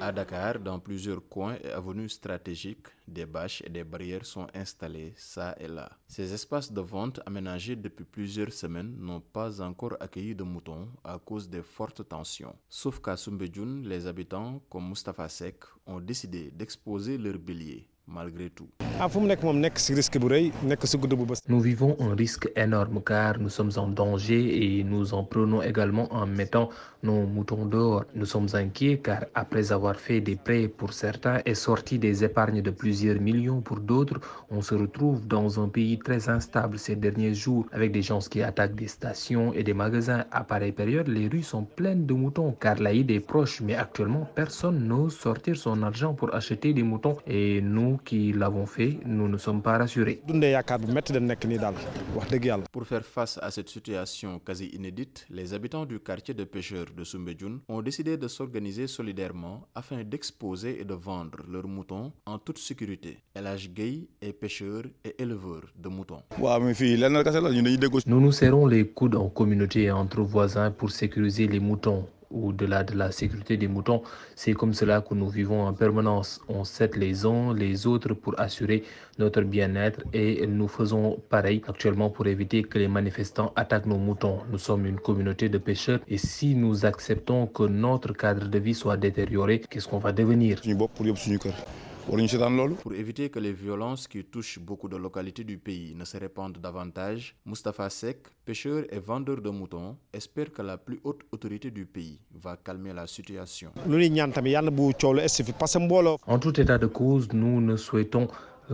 À Dakar, dans plusieurs coins et avenues stratégiques, des bâches et des barrières sont installées ça et là. Ces espaces de vente aménagés depuis plusieurs semaines n'ont pas encore accueilli de moutons à cause des fortes tensions. Sauf qu'à Soumbédioune, les habitants, comme Moustapha Sek, ont décidé d'exposer leurs béliers malgré tout. Nous vivons un risque énorme car nous sommes en danger et nous en prenons également en mettant nos moutons dehors. Nous sommes inquiets car après avoir fait des prêts pour certains et sorti des épargnes de plusieurs millions pour d'autres, on se retrouve dans un pays très instable ces derniers jours avec des gens qui attaquent des stations et des magasins. À pareille période, les rues sont pleines de moutons car l'Aïd est proche mais actuellement personne n'ose sortir son argent pour acheter des moutons et nous qui l'avons fait, nous ne sommes pas rassurés. Pour faire face à cette situation quasi inédite, les habitants du quartier de pêcheurs de Soumbédioune ont décidé de s'organiser solidairement afin d'exposer et de vendre leurs moutons en toute sécurité. Elage Gay est pêcheur et éleveur de moutons. Nous nous serrons les coudes en communauté et entre voisins pour sécuriser les moutons au-delà de la sécurité des moutons, c'est comme cela que nous vivons en permanence. On s'aide les uns les autres pour assurer notre bien-être et nous faisons pareil actuellement pour éviter que les manifestants attaquent nos moutons. Nous sommes une communauté de pêcheurs et si nous acceptons que notre cadre de vie soit détérioré, qu'est-ce qu'on va devenir? Pour éviter que les violences qui touchent beaucoup de localités du pays ne se répandent davantage, Mustapha Sek, pêcheur et vendeur de moutons, espère que la plus haute autorité du pays va calmer la situation. En tout état de cause, nous ne souhaitons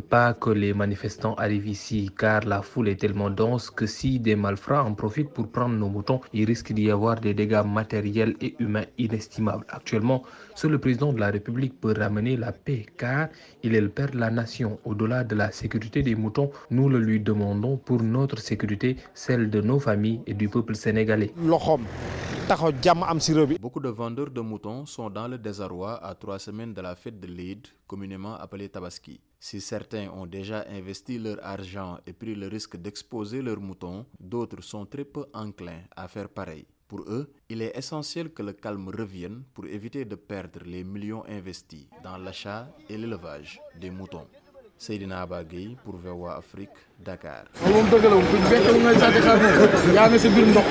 pas que les manifestants arrivent ici car la foule est tellement dense que si des malfrats en profitent pour prendre nos moutons, il risque d'y avoir des dégâts matériels et humains inestimables. Actuellement, seul le président de la République peut ramener la paix car il est le père de la nation. Au-delà de la sécurité des moutons, nous le lui demandons pour notre sécurité, celle de nos familles et du peuple sénégalais. Beaucoup de vendeurs de moutons sont dans le désarroi à trois semaines de la fête de l'Eid, communément appelée Tabaski. Si certains ont déjà investi leur argent et pris le risque d'exposer leurs moutons, d'autres sont très peu enclins à faire pareil. Pour eux, il est essentiel que le calme revienne pour éviter de perdre les millions investis dans l'achat et l'élevage des moutons. Seydina Aba Gueye pour VOA Afrique Dakar. waaw moom dëgg la moom bu ñu fekkee lu may sàcc xaalis yaa ngi si biir ndox